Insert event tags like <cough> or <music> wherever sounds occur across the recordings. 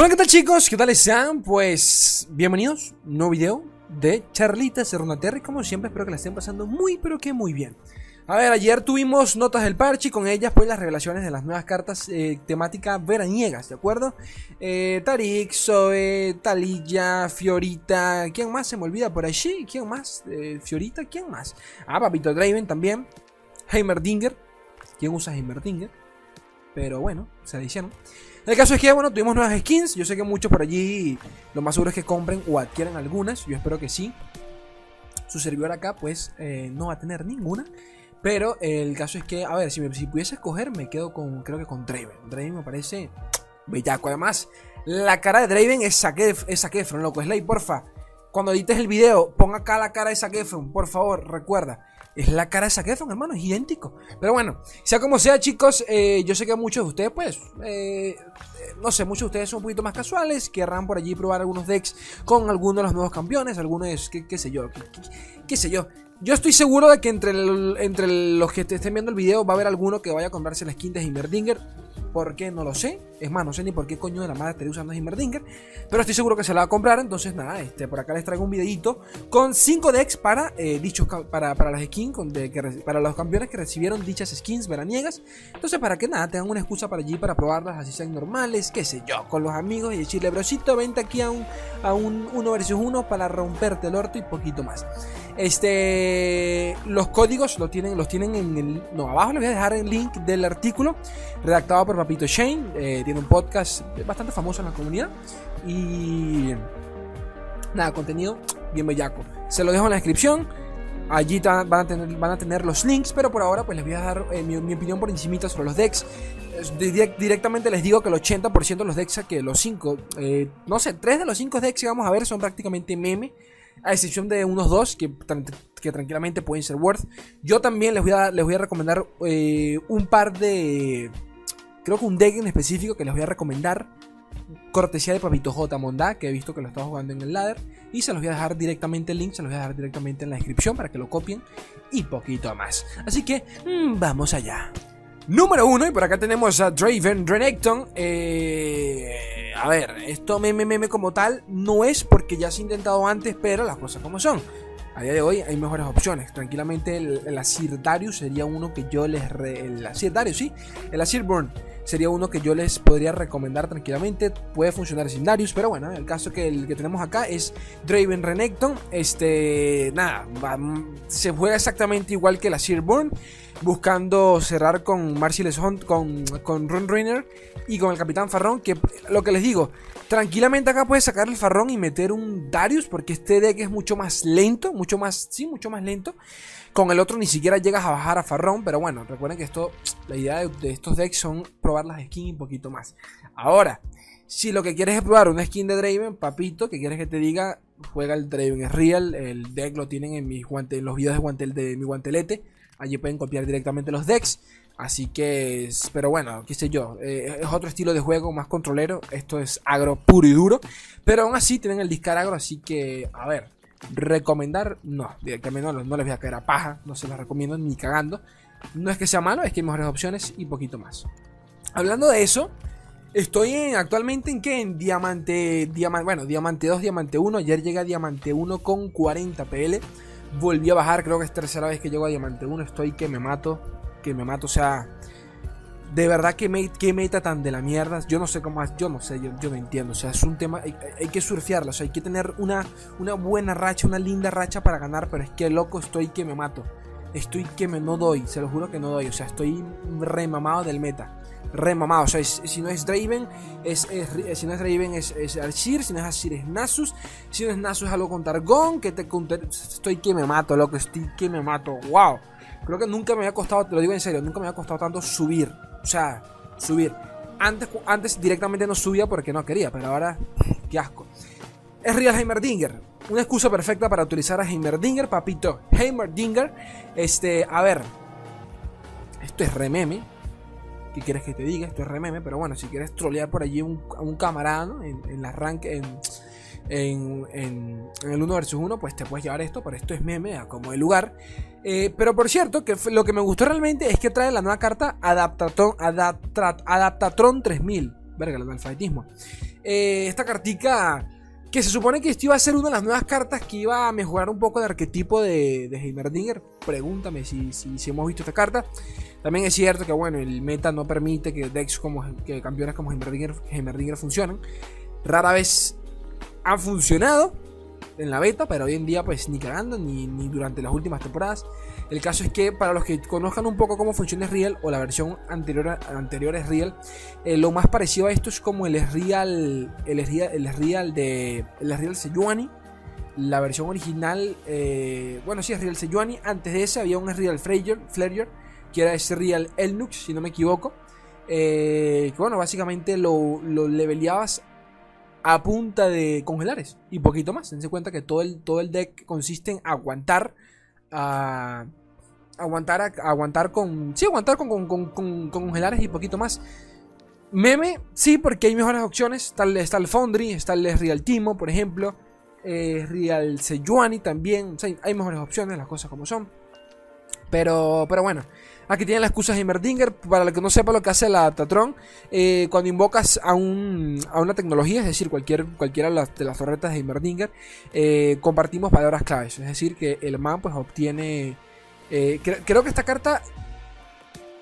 Hola, ¿qué tal chicos? ¿Qué tal están? Pues bienvenidos, nuevo video de charlitas de Runaterra como siempre espero que la estén pasando muy pero que muy bien. A ver, ayer tuvimos notas del parche y con ellas pues las revelaciones de las nuevas cartas eh, temática veraniegas, ¿de acuerdo? Eh, Tarik, Zoe, Talilla, Fiorita, ¿quién más se me olvida por allí? ¿Quién más? Eh, Fiorita, ¿quién más? Ah, Papito Draven también, Heimerdinger, ¿quién usa Heimerdinger? Pero bueno, se hicieron. El caso es que, bueno, tuvimos nuevas skins. Yo sé que muchos por allí lo más seguro es que compren o adquieran algunas. Yo espero que sí. Su servidor acá, pues, eh, no va a tener ninguna. Pero el caso es que, a ver, si, me, si pudiese escoger, me quedo con, creo que con Draven. Draven me parece bellaco. Además, la cara de Draven es saque es Efron, loco. Slay, porfa. Cuando edites el video, pon acá la cara de Zac por favor, recuerda. Es la cara de Zac hermano, es idéntico. Pero bueno, sea como sea, chicos, eh, yo sé que muchos de ustedes, pues, eh, no sé, muchos de ustedes son un poquito más casuales, querrán por allí probar algunos decks con algunos de los nuevos campeones, algunos, qué, qué sé yo, qué, sé yo. Yo estoy seguro de que entre, entre los que estén viendo el video va a haber alguno que vaya a comprarse la skin de Himmerdinger ¿Por qué? No lo sé. Es más, no sé ni por qué coño de la madre estaría usando Himmerdinger. Pero estoy seguro que se la va a comprar. Entonces, nada, este, por acá les traigo un videito con 5 decks para eh, dichos para, para las skins, para los campeones que recibieron dichas skins veraniegas. Entonces, para que nada, tengan una excusa para allí para probarlas, así sean normales, qué sé yo, con los amigos y decirle, brocito, vente aquí a un, a un 1 versus 1 para romperte el orto y poquito más. Este, los códigos los tienen, los tienen en el, no, abajo les voy a dejar el link del artículo redactado por Papito Shane. Eh, tiene un podcast bastante famoso en la comunidad y nada, contenido bien bellaco. Se lo dejo en la descripción. Allí van a, tener, van a tener los links, pero por ahora pues les voy a dar eh, mi, opinión por encimita sobre los decks. directamente les digo que el 80% de los decks, que los 5, eh, no sé, 3 de los 5 decks que vamos a ver son prácticamente meme a excepción de unos dos que, que tranquilamente pueden ser worth. Yo también les voy a, les voy a recomendar un par de. Creo que un deck en específico que les voy a recomendar. Cortesía de Papito J Mondá, que he visto que lo está jugando en el ladder. Y se los voy a dejar directamente el link, se los voy a dejar directamente en la descripción para que lo copien. Y poquito más. Así que, mm, vamos allá. Número uno, y por acá tenemos a Draven Renekton. Eh, a ver, esto meme meme como tal no es porque ya se ha intentado antes, pero las cosas como son. A día de hoy hay mejores opciones. Tranquilamente el, Asir Darius sería uno que yo les... el Asir Darius, sí. El Asir Burn sería uno que yo les podría recomendar tranquilamente. Puede funcionar sin Darius, pero bueno, el caso que el que tenemos acá es Draven Renekton. Este, nada, se juega exactamente igual que el Asir Burn buscando cerrar con Marcellus Hunt, con, con Ron Rainer y con el Capitán Farrón. Que lo que les digo, tranquilamente acá puedes sacar el Farrón y meter un Darius, porque este deck es mucho más lento, mucho más, sí, mucho más lento. Con el otro ni siquiera llegas a bajar a Farrón, pero bueno, recuerden que esto, la idea de, estos decks son probar las skins un poquito más. Ahora, si lo que quieres es probar una skin de Draven, papito, que quieres que te diga, juega el Draven es real, el deck lo tienen en mis guantes, en los videos de, guantel, de mi guantelete. Allí pueden copiar directamente los decks. Así que, pero bueno, qué sé yo, eh, es otro estilo de juego más controlero. Esto es agro puro y duro. Pero aún así tienen el discar agro, así que, a ver, recomendar, no, directamente no, no les voy a caer a paja, no se los recomiendo ni cagando. No es que sea malo, es que hay mejores opciones y poquito más. Hablando de eso, estoy en, actualmente en qué? En Diamante, Diamante, bueno, Diamante 2, Diamante 1. Ayer llegué a Diamante 1 con 40 PL. Volví a bajar, creo que es tercera vez que llego a Diamante 1. Estoy que me mato, que me mato. O sea, de verdad que, me, que meta tan de la mierda. Yo no sé cómo, yo no sé, yo, yo no entiendo. O sea, es un tema, hay, que surfearlo. O sea, hay que tener una, una buena racha, una linda racha para ganar. Pero es que loco, estoy que me mato. Estoy que me no doy, se lo juro que no doy. O sea, estoy remamado del meta remamado. O sea, si no es Draven, es, si no es Draven, es, es Archir. Si no es Archir, es Nasus. Si no es Nasus, es algo con Targon. Que te estoy que me mato, loco. Estoy que me mato. Wow. Creo que nunca me había costado, te lo digo en serio, nunca me había costado tanto subir. O sea, subir. Antes, antes directamente no subía porque no quería, pero ahora, qué asco. Es Real Heimerdinger. Una excusa perfecta para utilizar a Heimerdinger, papito. Heimerdinger. Este, a ver. Esto es rememe. ¿Qué quieres que te diga? Esto es rememe, pero bueno, si quieres trolear por allí un, a un camarada en, en, la en, en, en, el 1 vs 1, pues te puedes llevar esto, pero esto es meme a como el lugar. Eh, pero por cierto, que lo que me gustó realmente es que trae la nueva carta Adaptatron, Adaptatron 3000. verga, el alfabetismo. Eh, esta cartica que se supone que esto iba a ser una de las nuevas cartas que iba a mejorar un poco el arquetipo de, de Heimerdinger. Pregúntame si, si, hemos visto esta carta. También es cierto que bueno, el meta no permite que decks como que campeones como Heimerdinger, Heimerdinger funcionen. Rara vez han funcionado en la beta, pero hoy en día pues ni cagando, ni, ni durante las últimas temporadas. El caso es que para los que conozcan un poco cómo funciona Real o la versión anterior, anterior es Real, eh, lo más parecido a esto es como el Real, el Real, el Real de el Real Sejuani. La versión original, eh, bueno, sí es Real Sejuani. Antes de ese había un Real Flayer, que era ese Real Elnux, si no me equivoco. Eh, que bueno, básicamente lo, lo leveleabas a punta de congelares y poquito más. Dense cuenta que todo el, todo el deck consiste en aguantar a aguantar, aguantar con. Sí, aguantar con, con, con, con, congelares y poquito más. Meme, sí, porque hay mejores opciones. Está el, está el Foundry, está el Real Timo, por ejemplo. Eh, Real Sejuani también. hay mejores opciones, las cosas como son. Pero, pero bueno, aquí tienen las excusas de Heimerdinger. Para el que no sepa lo que hace la Tatron, eh, cuando invocas a, un, a una tecnología, es decir, cualquier, cualquiera de las, de las torretas de Heimerdinger, eh, compartimos palabras claves. Es decir, que el man pues obtiene eh, creo, que esta carta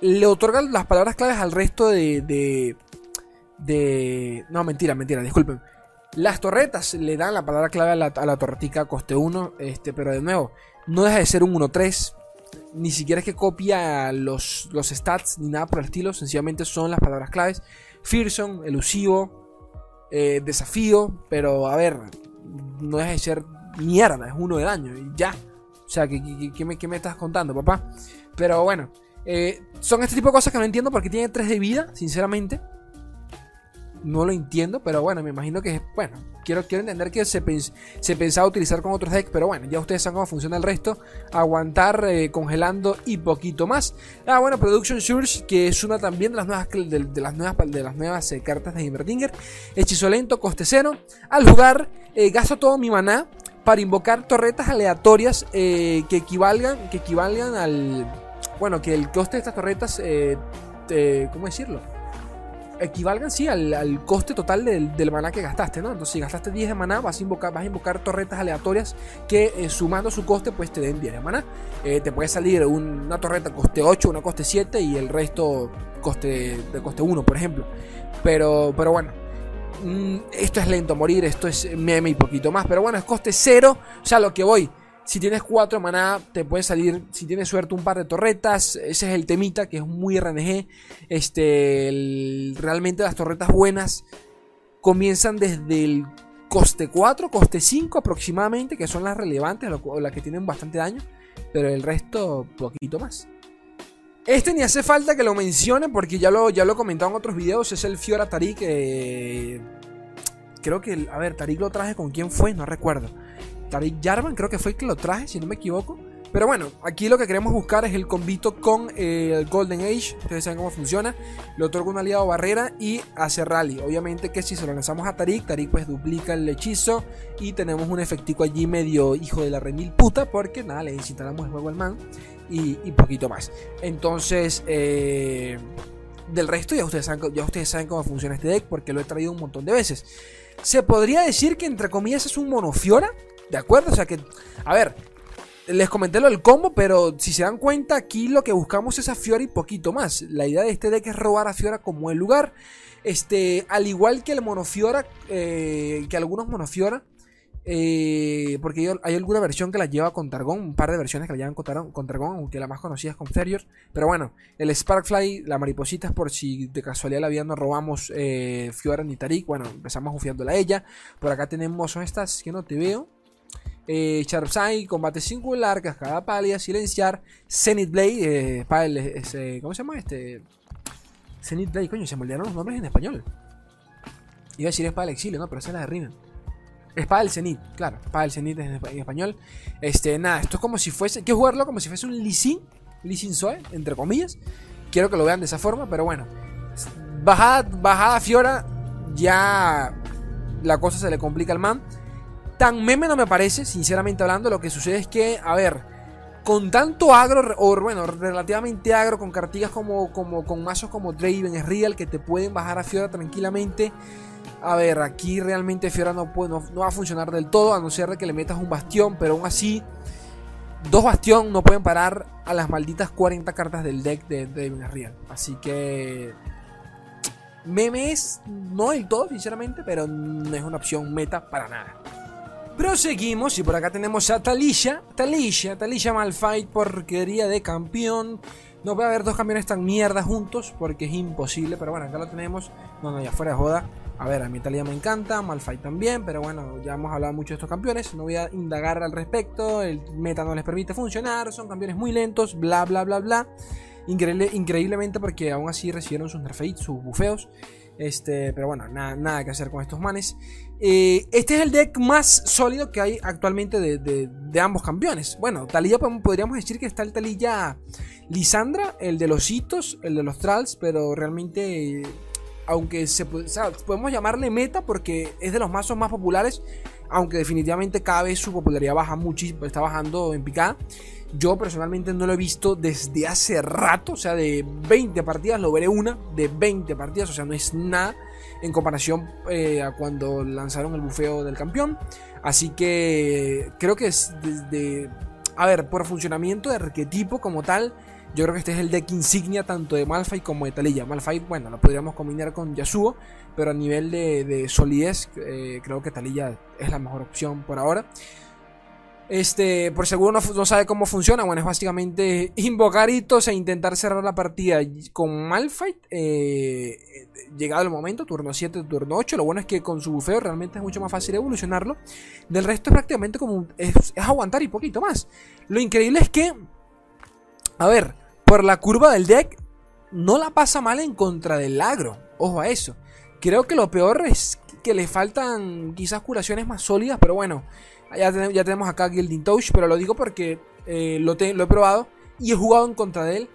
le otorga las palabras claves al resto de, de, No, mentira, mentira, disculpen. Las torretas le dan la palabra clave a la, a torretica coste 1, este, pero de nuevo, no deja de ser un 1-3. Ni siquiera es que copia los, los stats ni nada por el estilo, sencillamente son las palabras claves. Fearsome, elusivo, eh, desafío, pero a ver, no deja de ser mierda, es uno de daño y ya. O sea, ¿qué, me, estás contando, papá? Pero bueno, eh, son este tipo de cosas que no entiendo porque tiene 3 de vida, sinceramente. No lo entiendo, pero bueno, me imagino que, bueno, quiero, quiero entender que se, se pensaba utilizar con otros decks, pero bueno, ya ustedes saben cómo funciona el resto. Aguantar, eh, congelando y poquito más. Ah, bueno, Production Surge, que es una también de las nuevas, de, las nuevas, de las nuevas eh, cartas de Invertinger. Hechizo lento, coste cero. Al jugar, gasto todo mi maná para invocar torretas aleatorias eh, que equivalgan que equivalgan al bueno que el coste de estas torretas eh, cómo decirlo equivalgan sí al, coste total del, maná que gastaste no entonces si gastaste 10 de maná vas a invocar vas a invocar torretas aleatorias que eh, sumando su coste pues te den 10 de maná. Te puede salir una torreta coste 8 una coste 7 y el resto coste de coste 1 por ejemplo. Pero pero bueno Mm, esto es lento morir, esto es meme y poquito más. Pero bueno, es coste cero. O sea, lo que voy. Si tienes 4 maná, te puede salir, si tienes suerte, un par de torretas. Ese es el temita, que es muy RNG. Este, realmente las torretas buenas comienzan desde el coste 4, coste 5 aproximadamente, que son las relevantes, las que tienen bastante daño. Pero el resto, poquito más. Este ni hace falta que lo mencione porque ya lo, ya lo he comentado en otros videos. Es el Fiora Tarik. Creo que, a ver, Tarik lo traje con quién fue, no recuerdo. Tarik Jarvan, creo que fue el que lo traje, si no me equivoco. Pero bueno, aquí lo que queremos buscar es el combito con eh, el Golden Age. Ustedes saben cómo funciona. Le otorga un aliado barrera y hace rally. Obviamente que si se lo lanzamos a Tarik, Tarik pues duplica el hechizo. Y tenemos un efectico allí medio hijo de la remil puta. Porque nada, le instalamos el juego al man y, poquito más. Entonces, eh, del resto ya ustedes, saben, ya ustedes saben cómo funciona este deck porque lo he traído un montón de veces. Se podría decir que entre comillas es un monofiora, ¿de acuerdo? O sea que, a ver, les comenté lo del combo, pero si se dan cuenta, aquí lo que buscamos es a Fiora y poquito más. La idea de este deck es robar a Fiora como el lugar. Este, al igual que el monofiora, eh, que algunos monofiora, eh, porque hay alguna versión que la lleva con Targón, un par de versiones que la llevan con, Targón, aunque la más conocida es con Ferrier. Pero bueno, el Sparkfly, la mariposita es por si de casualidad la vida no robamos eh, Fiora ni Tarik. Bueno, empezamos bufiándola a ella. Por acá tenemos, son estas que no te veo. Eh, Sharpside, combate singular, cascada pálida, silenciar, Zenith Blade, eh, ¿cómo se llama este? Zenith Blade, coño, se me olvidaron los nombres en español. Iba a decir espada del exilio, ¿no? Pero esa es la de. Espada del Zenith, claro, Espada del Zenith en, español. Este, nada, esto es como si fuese. Quiero jugarlo como si fuese un Lee Sin, Zoe, entre comillas. Quiero que lo vean de esa forma, pero bueno. Bajada, bajada Fiora, ya la cosa se le complica al man. Tan meme no me parece, sinceramente hablando. Lo que sucede es que, a ver, con tanto agro, o bueno, relativamente agro, con cartillas como, como con mazos como Draven, es real, que te pueden bajar a Fiora tranquilamente. A ver, aquí realmente Fiora no, puede, no, va a funcionar del todo, a no ser que le metas un bastión, pero aún así, dos bastión no pueden parar a las malditas 40 cartas del deck de es real. Así que memes, no del todo, sinceramente, pero no es una opción meta para nada. Proseguimos y por acá tenemos a Talisha, Talisha, Talisha Malfight, porquería de campeón. No puede haber dos campeones tan mierda juntos porque es imposible, pero bueno, acá lo tenemos. No, no, ya fuera de joda. A ver, a mí Talia me encanta, Malfight también, pero bueno, ya hemos hablado mucho de estos campeones. No voy a indagar al respecto, el meta no les permite funcionar, son campeones muy lentos, bla, bla, bla, bla. Increíble, increíblemente porque aún así recibieron sus nerfeitos, sus bufeos. Este, pero bueno, nada, que hacer con estos manes. Eh, este es el deck más sólido que hay actualmente de, ambos campeones. Bueno, Talilla podríamos decir que está el Talilla Lisandra, el de los hitos, el de los tralls, pero realmente, aunque se podemos llamarle meta porque es de los mazos más populares, aunque definitivamente cada vez su popularidad baja muchísimo, está bajando en picada. Yo personalmente no lo he visto desde hace rato, o sea, de 20 partidas lo veré una, de 20 partidas, o sea, no es nada en comparación eh, a cuando lanzaron el bufeo del campeón. Así que creo que es desde, a ver, por funcionamiento de arquetipo como tal, yo creo que este es el deck insignia tanto de Malphite como de Taliyah. Malphite, bueno, lo podríamos combinar con Yasuo, pero a nivel de, solidez, eh, creo que Taliyah es la mejor opción por ahora. Este, por seguro no, sabe cómo funciona. Bueno, es básicamente <laughs> invocar hitos e intentar cerrar la partida con Malfight. Eh, llegado el momento, turno 7, turno 8. Lo bueno es que con su bufeo realmente es mucho más fácil evolucionarlo. Del resto es prácticamente como. Es, aguantar y poquito más. Lo increíble es que. A ver, por la curva del deck, no la pasa mal en contra del agro. Ojo a eso. Creo que lo peor es que le faltan quizás curaciones más sólidas, pero bueno. Ya, tenemos acá Gilding Touch, pero lo digo porque eh, lo, he probado y he jugado en contra de él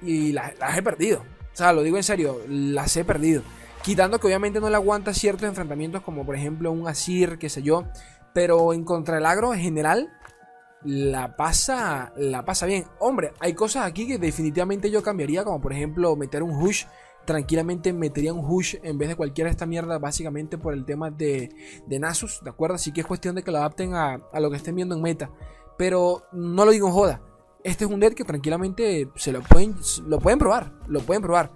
y las, he perdido. O sea, lo digo en serio, las he perdido. Quitando que obviamente no le aguanta ciertos enfrentamientos como por ejemplo un Asir, qué sé yo. Pero en contra del agro en general la pasa, la pasa bien. Hombre, hay cosas aquí que definitivamente yo cambiaría, como por ejemplo meter un Hush tranquilamente metería un Hush en vez de cualquiera de esta mierda, básicamente por el tema de, de Nasus, ¿de acuerdo? Así que es cuestión de que lo adapten a, lo que estén viendo en meta. Pero no lo digo en joda. Este es un deck que tranquilamente se lo pueden, lo pueden probar, lo pueden probar,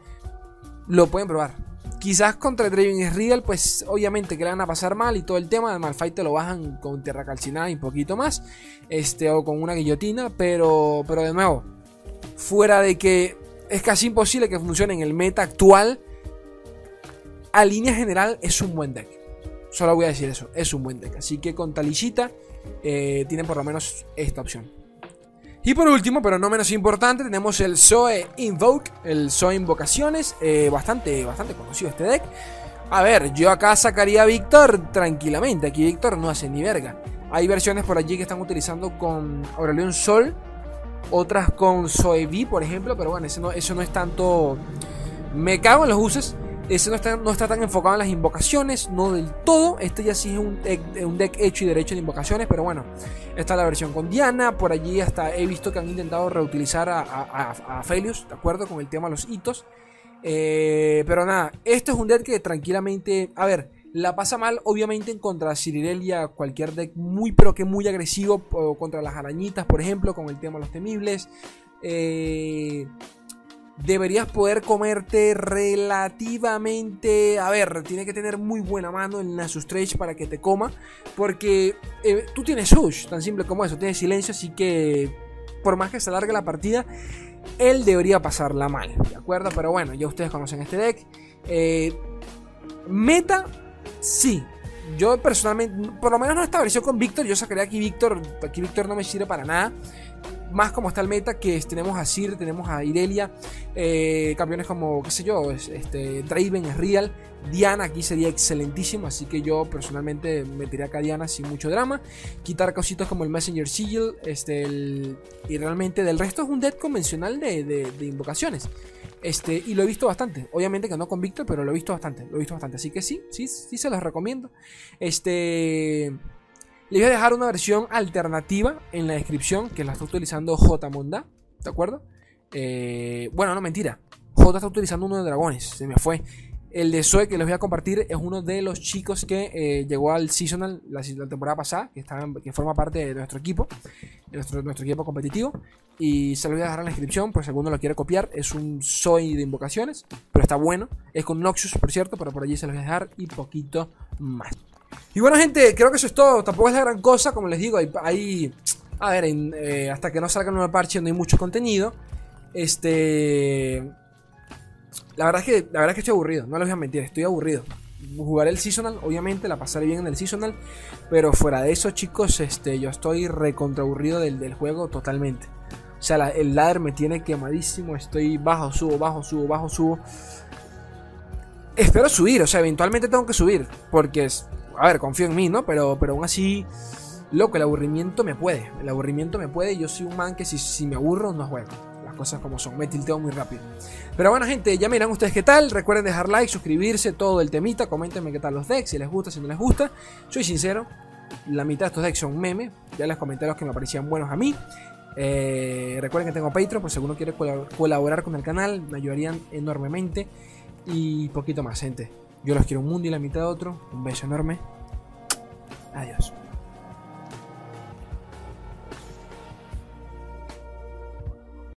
lo pueden probar. Quizás contra Draven Real, pues obviamente que le van a pasar mal y todo el tema. De Malfight te lo bajan con tierra calcinada y un poquito más. Este, o con una guillotina. Pero, pero de nuevo, fuera de que es casi imposible que funcione en el meta actual. A línea general es un buen deck. Solo voy a decir eso, es un buen deck. Así que con Talishita eh, tienen por lo menos esta opción. Y por último, pero no menos importante, tenemos el Zoe Invoke, el Zoe Invocaciones, eh, bastante, bastante conocido este deck. A ver, yo acá sacaría a Víctor tranquilamente, aquí Víctor no hace ni verga. Hay versiones por allí que están utilizando con Aurelion Sol, otras con Soevi, por ejemplo, pero bueno, eso no, eso no es tanto... Me cago en los uses. Ese no está, no está tan enfocado en las invocaciones, no del todo. Este ya sí es un deck, hecho y derecho de invocaciones, pero bueno, está la versión con Diana. Por allí hasta he visto que han intentado reutilizar a, a, Felius, ¿de acuerdo? Con el tema de los hitos. Eh, pero nada, este es un deck que tranquilamente. A ver, la pasa mal, obviamente, en contra Cirirelia, cualquier deck muy, pero que muy agresivo. contra las arañitas, por ejemplo, con el tema de los temibles. Eh, deberías poder comerte relativamente. A ver, tiene que tener muy buena mano en Nasus Trage para que te coma. Porque eh, tú tienes Sush, tan simple como eso. Tienes silencio, así que por más que se alargue la partida, él debería pasarla mal. ¿De acuerdo? Pero bueno, ya ustedes conocen este deck. Eh, meta Sí, yo personalmente, por lo menos no estableció con Víctor, yo sacaría aquí Víctor, aquí Víctor no me sirve para nada. Más como está el meta, que tenemos a Sir, tenemos a Irelia, eh, campeones como, qué sé yo, este, Draven Real, Diana aquí sería excelentísimo, así que yo personalmente metería acá a Diana sin mucho drama. Quitar cositas como el Messenger Sigil, este, y realmente del resto es un deck convencional de invocaciones. Este, y lo he visto bastante. Obviamente que no con pero lo he visto bastante. Lo he visto bastante. Así que sí, sí, sí se los recomiendo. Este. Les voy a dejar una versión alternativa en la descripción que la está utilizando JMonda, ¿de acuerdo? Eh, bueno, no mentira. J está utilizando uno de dragones, se me fue. El de Zoe que les voy a compartir es uno de los chicos que eh, llegó al Seasonal la, temporada pasada, que, forma parte de nuestro equipo, de nuestro, equipo competitivo. Y se lo voy a dejar en la descripción por si alguno lo quiere copiar. Es un Zoe de invocaciones, pero está bueno. Es con Noxus, por cierto, pero por allí se lo voy a dejar y poquito más. Y bueno, gente, creo que eso es todo. Tampoco es la gran cosa, como les digo, hay... a ver, eh, hasta que no salga un nuevo parche no hay mucho contenido. Este... La verdad es que, la verdad es que estoy aburrido, no les voy a mentir, estoy aburrido. Jugaré el seasonal, obviamente, la pasaré bien en el seasonal. Pero fuera de eso, chicos, este, yo estoy recontra aburrido del, del juego totalmente. O sea, el ladder me tiene quemadísimo. Estoy bajo, subo, bajo, subo, bajo, subo. Espero subir, o sea, eventualmente tengo que subir. Porque, a ver, confío en mí, ¿no? Pero, pero aún así, loco, el aburrimiento me puede. El aburrimiento me puede. Yo soy un man que si, si me aburro, no juego cosas como son. Me tilteo muy rápido. Pero bueno, gente, ya miran ustedes qué tal. Recuerden dejar like, suscribirse, todo el temita. Coméntenme qué tal los decks, si les gusta, si no les gusta. Soy sincero, la mitad de estos decks son meme. Ya les comenté los que me parecían buenos a mí. Eh, recuerden que tengo Patreon, por si alguno quiere colaborar con el canal, me ayudarían enormemente. Y poquito más, gente. Yo los quiero un mundo y la mitad de otro. Un beso enorme. Adiós.